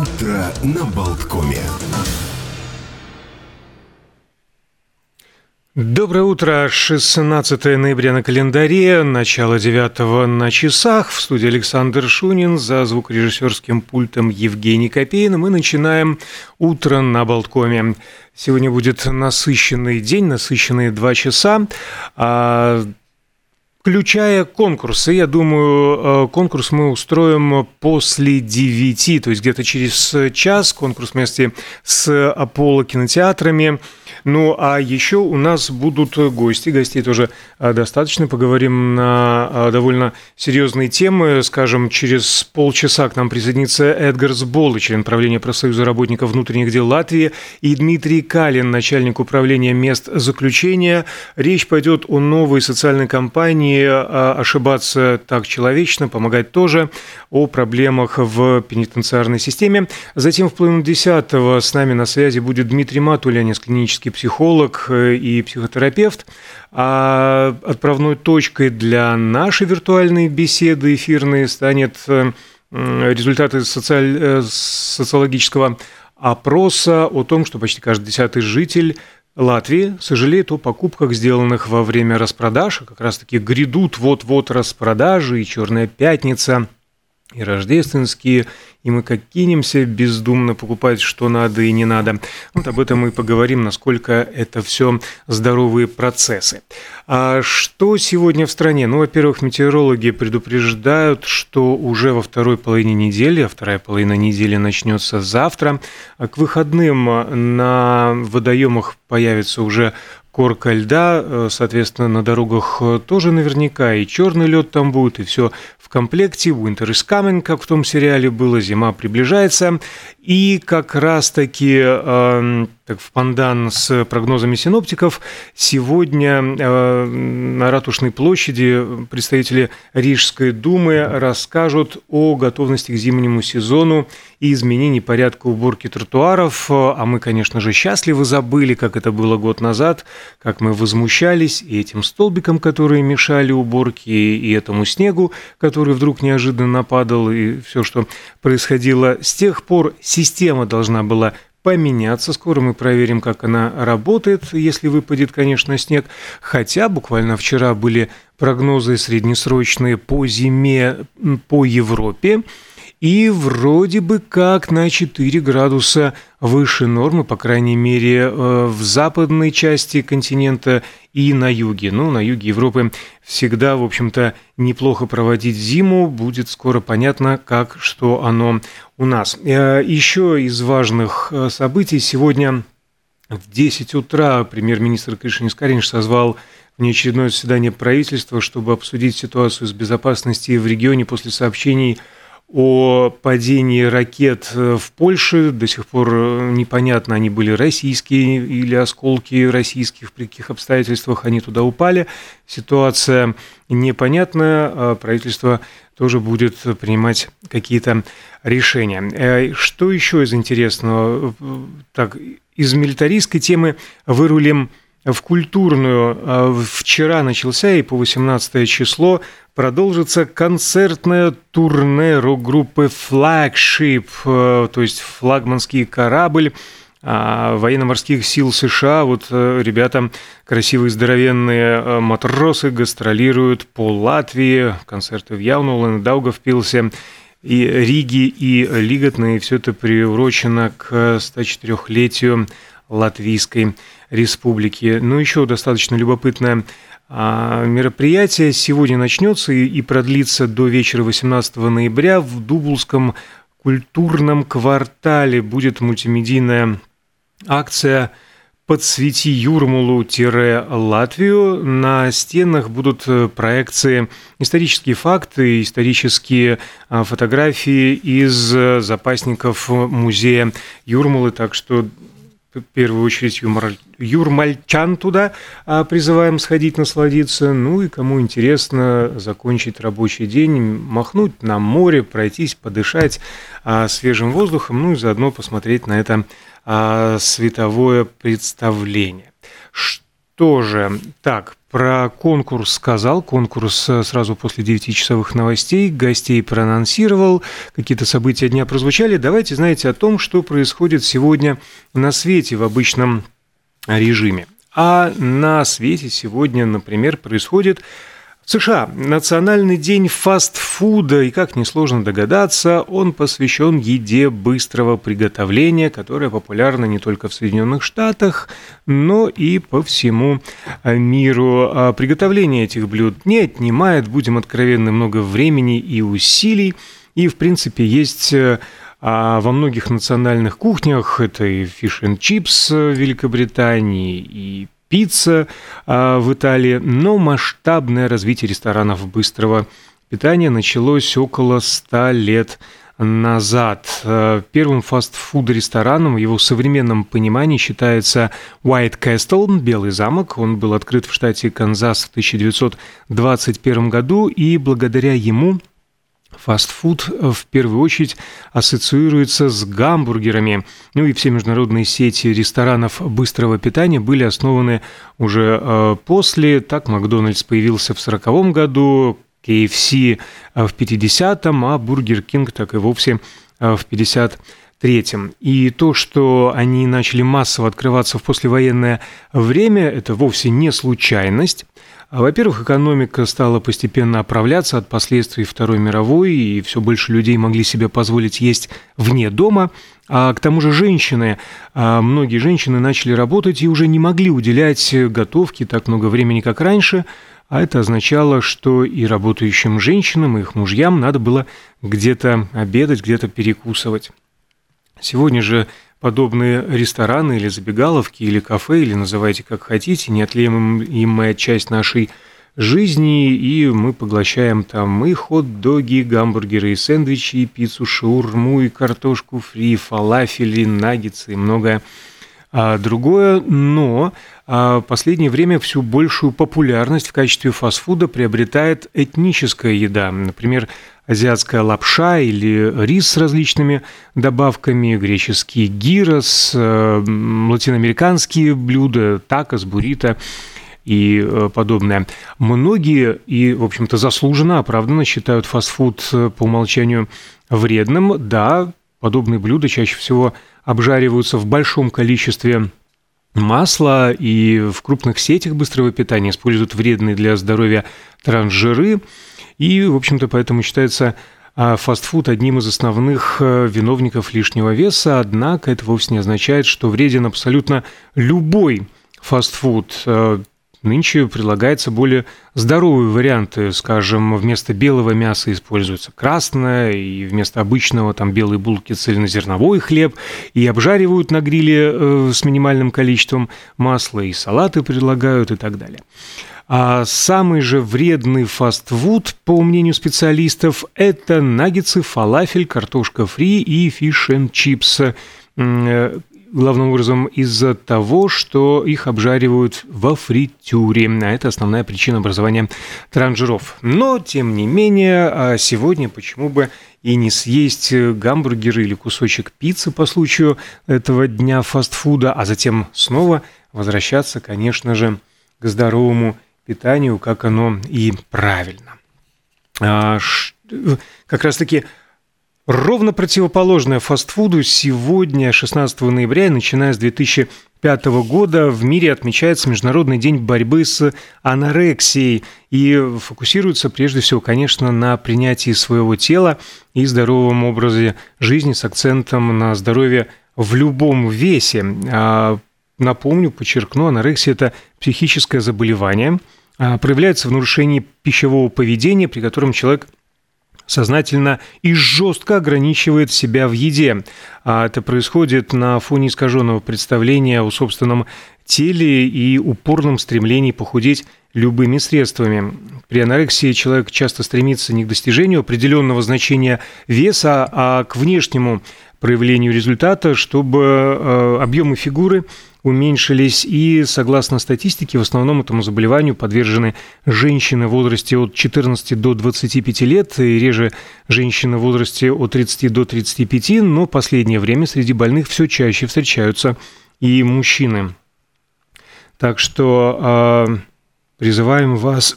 Утро на Болткоме. Доброе утро, 16 ноября на календаре, начало 9 на часах. В студии Александр Шунин, за звукорежиссерским пультом Евгений Копейн. Мы начинаем утро на Болткоме. Сегодня будет насыщенный день, насыщенные два часа. Включая конкурсы, я думаю, э, конкурс мы устроим после 9, то есть где-то через час, конкурс вместе с Аполло кинотеатрами. Ну, а еще у нас будут гости, гостей тоже э, достаточно, поговорим на э, довольно серьезные темы. Скажем, через полчаса к нам присоединится Эдгар Сболы, член правления профсоюза работников внутренних дел Латвии, и Дмитрий Калин, начальник управления мест заключения. Речь пойдет о новой социальной кампании не а, ошибаться так человечно, помогать тоже, о проблемах в пенитенциарной системе. Затем в половину десятого с нами на связи будет Дмитрий Матулянец, клинический психолог э, и психотерапевт. А отправной точкой для нашей виртуальной беседы эфирной станет э, результаты социаль... Э, социологического опроса о том, что почти каждый десятый житель Латвии сожалеет о покупках, сделанных во время распродаж. Как раз-таки грядут вот-вот распродажи и «Черная пятница», и рождественские, и мы как кинемся бездумно покупать, что надо и не надо. Вот об этом мы поговорим, насколько это все здоровые процессы. А что сегодня в стране? Ну, во-первых, метеорологи предупреждают, что уже во второй половине недели, а вторая половина недели начнется завтра, а к выходным на водоемах появится уже корка льда, э, соответственно, на дорогах тоже наверняка и черный лед там будет, и все комплекте Winter is coming, как в том сериале было, зима приближается. И как раз-таки э, так, в пандан с прогнозами синоптиков, сегодня э, на Ратушной площади представители Рижской думы расскажут о готовности к зимнему сезону и изменении порядка уборки тротуаров. А мы, конечно же, счастливы забыли, как это было год назад, как мы возмущались и этим столбикам, которые мешали уборке, и этому снегу, который вдруг неожиданно нападал, и все, что происходило. С тех пор система должна была поменяться. Скоро мы проверим, как она работает, если выпадет, конечно, снег. Хотя буквально вчера были прогнозы среднесрочные по зиме по Европе и вроде бы как на 4 градуса выше нормы, по крайней мере, э, в западной части континента и на юге. Ну, на юге Европы всегда, в общем-то, неплохо проводить зиму. Будет скоро понятно, как, что оно у нас. Э, Еще из важных э, событий сегодня в 10 утра премьер-министр Кришинис Каринш созвал внеочередное заседание правительства, чтобы обсудить ситуацию с безопасностью в регионе после сообщений падении ракет э, в Польше. До сих пор э, непонятно, они были российские или осколки российских, при каких обстоятельствах они туда упали. Ситуация непонятная, а правительство тоже будет принимать какие-то решения. Э, что еще из интересного? Так, из милитаристской темы вырулим в культурную. А, вчера начался и по 18 число продолжится концертное турне рок-группы Flagship, э, то есть флагманский корабль а, военно-морских сил США. Вот э, ребята, красивые здоровенные э, матросы, гастролируют по Латвии, концерты в Яунулен, Даугавпилсе, и Риги, и Лиготно, и все это приурочено к 104-летию Латвийской Республики. Ну, еще достаточно любопытное а, мероприятие сегодня начнется и продлится до вечера 18 ноября в Дублском культурном квартале. Будет мультимедийная акция «Подсвети Юрмалу-Латвию». На стенах будут э, проекции, исторические факты, исторические а, фотографии из э, запасников музея Юрмалы. Так что в первую очередь юмор, юрмальчан туда а, призываем сходить насладиться. Ну и кому интересно закончить рабочий день, махнуть на море, пройтись, подышать а, свежим воздухом, ну и заодно посмотреть на это а, световое представление. что же, так, про конкурс сказал, конкурс э, сразу после 9-часовых новостей, гостей проанонсировал, какие-то события дня прозвучали. Давайте, знаете, о том, что происходит сегодня на свете в обычном режиме. А на свете сегодня, например, происходит США. Национальный день фастфуда, и как несложно догадаться, он посвящен еде быстрого приготовления, которая популярна не только в Соединенных Штатах, но и по всему миру. А приготовление этих блюд не отнимает, будем откровенны, много времени и усилий, и, в принципе, есть а во многих национальных кухнях это и фиш and чипс в Великобритании, и пицца а, в Италии, но масштабное развитие ресторанов быстрого питания началось около 100 лет назад. А, первым фастфуд-рестораном в его современном понимании считается White Castle, Белый замок. Он был открыт в штате Канзас в 1921 году, и благодаря ему Фастфуд э, в первую очередь ассоциируется с гамбургерами. Ну и все международные сети ресторанов быстрого питания были основаны уже э, после. Так McDonald's появился в 1940 году, KFC э, в 50-м, а Burger King так и вовсе в 53-м. И то, что они начали массово открываться в послевоенное время, это вовсе не случайность. Во-первых, экономика стала постепенно оправляться от последствий Второй мировой, и все больше людей могли себе позволить есть вне дома. А к тому же женщины, а многие женщины начали работать и уже не могли уделять готовке так много времени, как раньше, а это означало, что и работающим женщинам, и их мужьям надо было где-то обедать, где-то перекусывать. Сегодня же подобные рестораны или забегаловки, или кафе, или называйте как хотите, неотъемлемая часть нашей жизни, и мы поглощаем там и хот-доги, гамбургеры, и сэндвичи, и пиццу, шаурму, и картошку фри, фалафели, наггетсы и многое а другое, но а последнее время всю большую популярность в качестве фастфуда приобретает этническая еда. Например, азиатская лапша или рис с различными добавками, греческий гирос, э, латиноамериканские блюда, такос, буррито и э, подобное. Многие и, в общем-то, заслуженно, оправданно считают фастфуд э, по умолчанию вредным. Да, подобные блюда чаще всего обжариваются в большом количестве масла, и в крупных сетях быстрого питания используют вредные для здоровья трансжиры, и, в общем-то, поэтому считается а, фастфуд одним из основных э, виновников лишнего веса, однако это вовсе не означает, что вреден абсолютно любой фастфуд. Нынче предлагаются более здоровые варианты, скажем, вместо белого мяса используется красное, и вместо обычного там белой булки цельнозерновой хлеб, и обжаривают на гриле э, с минимальным количеством масла, и салаты предлагают и так далее. А самый же вредный фастфуд, по мнению специалистов, это наггетсы, фалафель, картошка фри и фиш and чипс э, главным образом из-за того, что их обжаривают во фритюре. А это основная причина образования транжиров. Но, тем не менее, а сегодня почему бы и не съесть гамбургер или кусочек пиццы по случаю этого дня фастфуда, а затем снова возвращаться, конечно же, к здоровому питанию, как оно и правильно. А, как раз-таки Ровно противоположное фастфуду сегодня, 16 ноября, начиная с 2005 года, в мире отмечается Международный день борьбы с анорексией и фокусируется прежде всего, конечно, на принятии своего тела и здоровом образе жизни с акцентом на здоровье в любом весе. А, напомню, подчеркну, анорексия – это психическое заболевание, а, проявляется в нарушении пищевого поведения, при котором человек – сознательно и жестко ограничивает себя в еде. А это происходит на фоне искаженного представления о собственном теле и упорном стремлении похудеть любыми средствами. При анорексии человек часто стремится не к достижению определенного значения веса, а к внешнему проявлению результата, чтобы э, объемы фигуры уменьшились, и, согласно статистике, в основном этому заболеванию подвержены женщины в возрасте от 14 до 25 лет, и реже женщины в возрасте от 30 до 35, но последнее время среди больных все чаще встречаются и мужчины. Так что э, призываем вас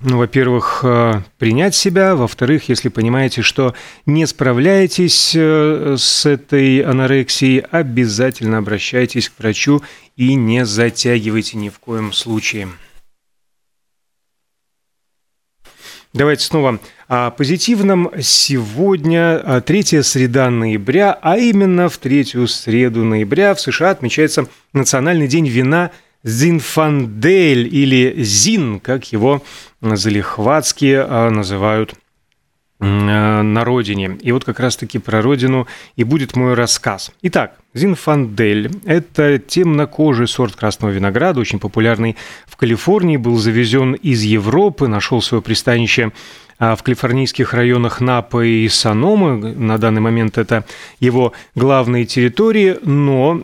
ну, во-первых, э, принять себя, во-вторых, если понимаете, что не справляетесь э, с этой анорексией, обязательно обращайтесь к врачу и не затягивайте ни в коем случае. Давайте снова о позитивном. Сегодня а, третья среда ноября, а именно в третью среду ноября в США отмечается Национальный день вина – Зинфандель или Зин, как его залихватски а, называют а, на родине. И вот как раз-таки про родину и будет мой рассказ. Итак, Зинфандель – это темнокожий сорт красного винограда, очень популярный в Калифорнии, был завезен из Европы, нашел свое пристанище а, в калифорнийских районах Напа и Саномы. На данный момент это его главные территории, но,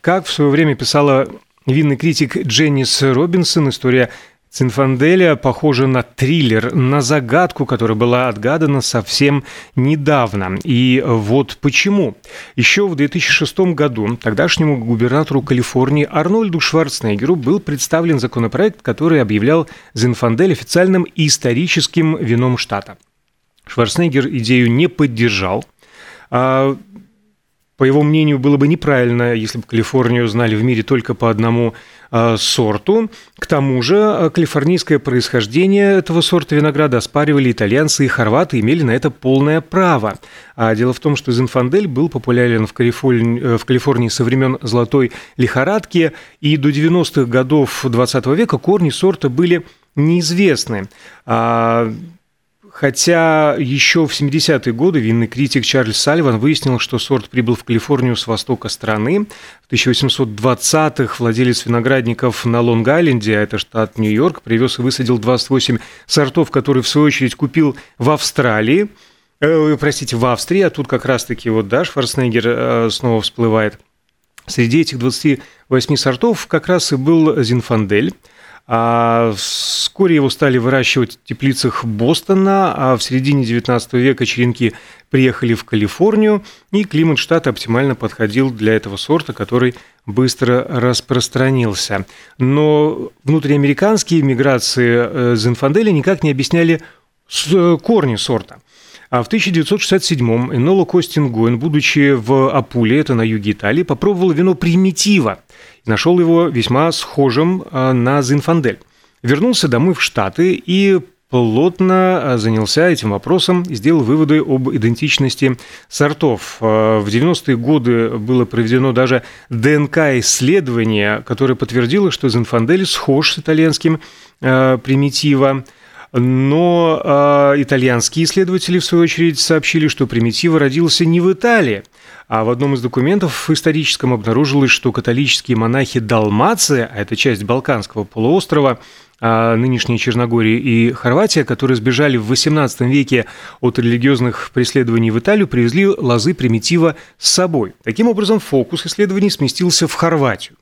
как в свое время писала Винный критик Дженнис Робинсон, история Цинфанделя похожа на триллер, на загадку, которая была отгадана совсем недавно. И вот почему. Еще в 2006 году тогдашнему губернатору Калифорнии Арнольду Шварценеггеру был представлен законопроект, который объявлял Зинфандель официальным историческим вином штата. Шварценеггер идею не поддержал. А по его мнению, было бы неправильно, если бы Калифорнию знали в мире только по одному э, сорту. К тому же э, калифорнийское происхождение этого сорта винограда оспаривали итальянцы и хорваты, имели на это полное право. А дело в том, что Зинфандель был популярен в Калифорнии, э, в Калифорнии со времен золотой лихорадки, и до 90-х годов 20 века корни сорта были неизвестны. А Хотя еще в 70-е годы винный критик Чарльз Сальван выяснил, что сорт прибыл в Калифорнию с востока страны. В 1820-х владелец виноградников на Лонг-Айленде, а это штат Нью-Йорк, привез и высадил 28 сортов, которые в свою очередь купил в Австралии. Э, простите, в Австрии, а тут как раз-таки вот, да, Шварценеггер э, снова всплывает. Среди этих 28 сортов как раз и был Зинфандель. А вскоре его стали выращивать в теплицах Бостона, а в середине XIX века черенки приехали в Калифорнию, и климат штата оптимально подходил для этого сорта, который быстро распространился. Но внутриамериканские миграции э, Зинфанделя никак не объясняли э, корни сорта. А в 1967-м Эноло Костин Гоин, будучи в Апуле, это на юге Италии, попробовал вино примитива и нашел его весьма схожим а, на Зинфандель. Вернулся домой в Штаты и плотно а, занялся этим вопросом и сделал выводы об идентичности сортов. А, в 90-е годы было проведено даже ДНК-исследование, которое подтвердило, что Зинфандель схож с итальянским примитива. Но э, итальянские исследователи, в свою очередь, сообщили, что примитива родился не в Италии, а в одном из документов историческом обнаружилось, что католические монахи Далмация, а это часть Балканского полуострова, а нынешней Черногории и Хорватия, которые сбежали в XVIII веке от религиозных преследований в Италию, привезли лозы примитива с собой. Таким образом, фокус исследований сместился в Хорватию.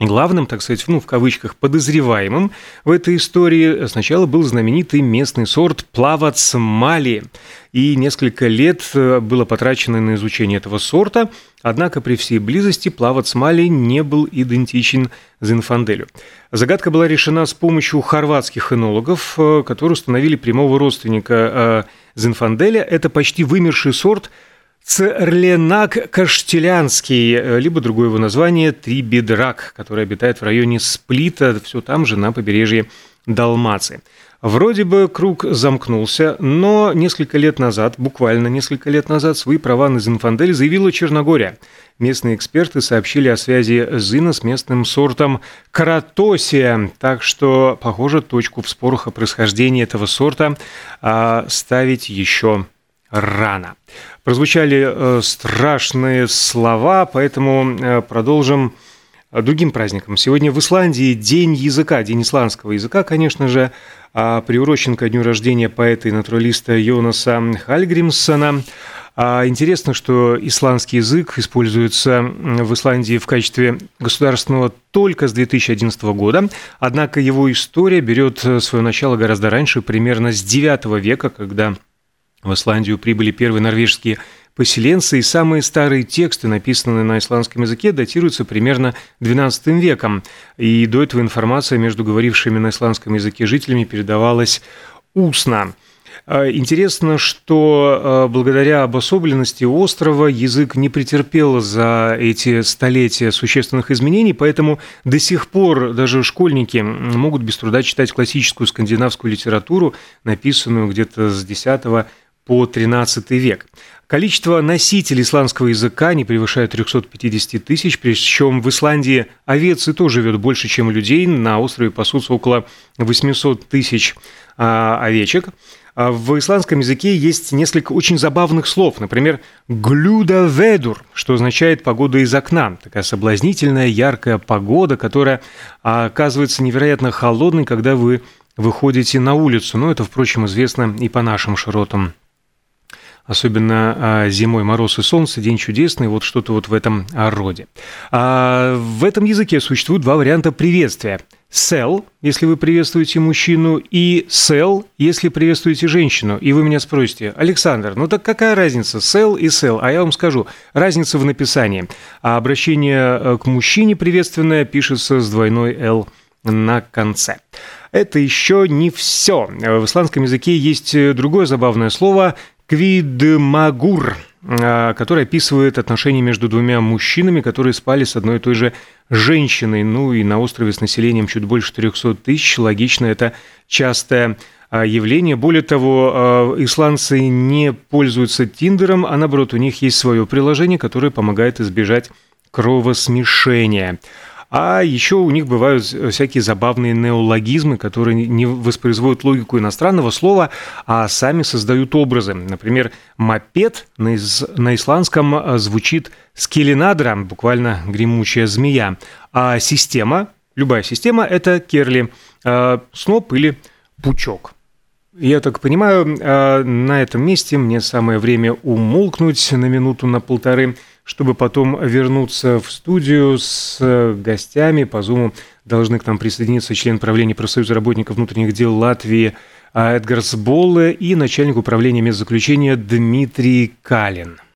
Главным, так сказать, ну, в кавычках, подозреваемым в этой истории сначала был знаменитый местный сорт плавац мали. И несколько лет э, было потрачено на изучение этого сорта, однако при всей близости плавац мали не был идентичен Зинфанделю. Загадка была решена с помощью хорватских энологов, э, которые установили прямого родственника э, Зинфанделя. Это почти вымерший сорт – Церленак каштелянский, э, либо другое его название Трибедрак, который обитает в районе Сплита, все там же на побережье Далмации. Вроде бы круг замкнулся, но несколько лет назад, буквально несколько лет назад, свои права на Зинфандель заявила Черногория. Местные эксперты сообщили о связи Зина с местным сортом Каратосия, так что, похоже, точку в спорах о происхождении этого сорта а, ставить еще рано. Прозвучали э, страшные слова, поэтому э, продолжим э, другим праздником. Сегодня в Исландии День языка, День исландского языка, конечно же, а приурочен ко дню рождения поэта и натуралиста Йонаса Хальгримсона. А интересно, что исландский язык используется в Исландии в качестве государственного только с 2011 года, однако его история берет свое начало гораздо раньше, примерно с IX века, когда в Исландию прибыли первые норвежские поселенцы, и самые старые тексты, написанные на исландском языке, датируются примерно XII веком. И до этого информация между говорившими на исландском языке жителями передавалась устно. А, интересно, что а, благодаря обособленности острова язык не претерпел за эти столетия существенных изменений, поэтому до сих пор даже школьники могут без труда читать классическую скандинавскую литературу, написанную где-то с X по XIII век. Количество носителей исландского языка не превышает 350 тысяч, причем в Исландии овец и тоже живет больше, чем людей. На острове пасутся около 800 тысяч а, овечек. А в исландском языке есть несколько очень забавных слов. Например, «глюда ведур», что означает «погода из окна». Такая соблазнительная, яркая погода, которая оказывается невероятно холодной, когда вы выходите на улицу. Но это, впрочем, известно и по нашим широтам особенно а, зимой мороз и солнце, день чудесный, вот что-то вот в этом роде. А в этом языке существуют два варианта приветствия – sell, если вы приветствуете мужчину, и sell, если приветствуете женщину. И вы меня спросите, Александр, ну так какая разница, sell и sell? А я вам скажу, разница в написании. А обращение э, к мужчине приветственное пишется с двойной L на конце. Это еще не все. В исландском языке есть другое забавное слово «квидмагур», а, который описывает отношения между двумя мужчинами, которые спали с одной и той же женщиной. Ну и на острове с населением чуть больше 300 тысяч. Логично, это частое а, явление. Более того, а, исландцы не пользуются Тиндером, а наоборот, у них есть свое приложение, которое помогает избежать кровосмешения. А еще у них бывают всякие забавные неологизмы, которые не воспроизводят логику иностранного слова, а сами создают образы. Например, мопед на, из, на исландском а, звучит скелинадра, буквально гремучая змея, а система, любая система – это керли, а, сноп или пучок. Я так понимаю, на этом месте мне самое время умолкнуть на минуту, на полторы – чтобы потом вернуться в студию с э, гостями. По Зуму должны к нам присоединиться член правления профсоюза работников внутренних дел Латвии а, Эдгарс Болле и начальник управления медзаключения Дмитрий Калин.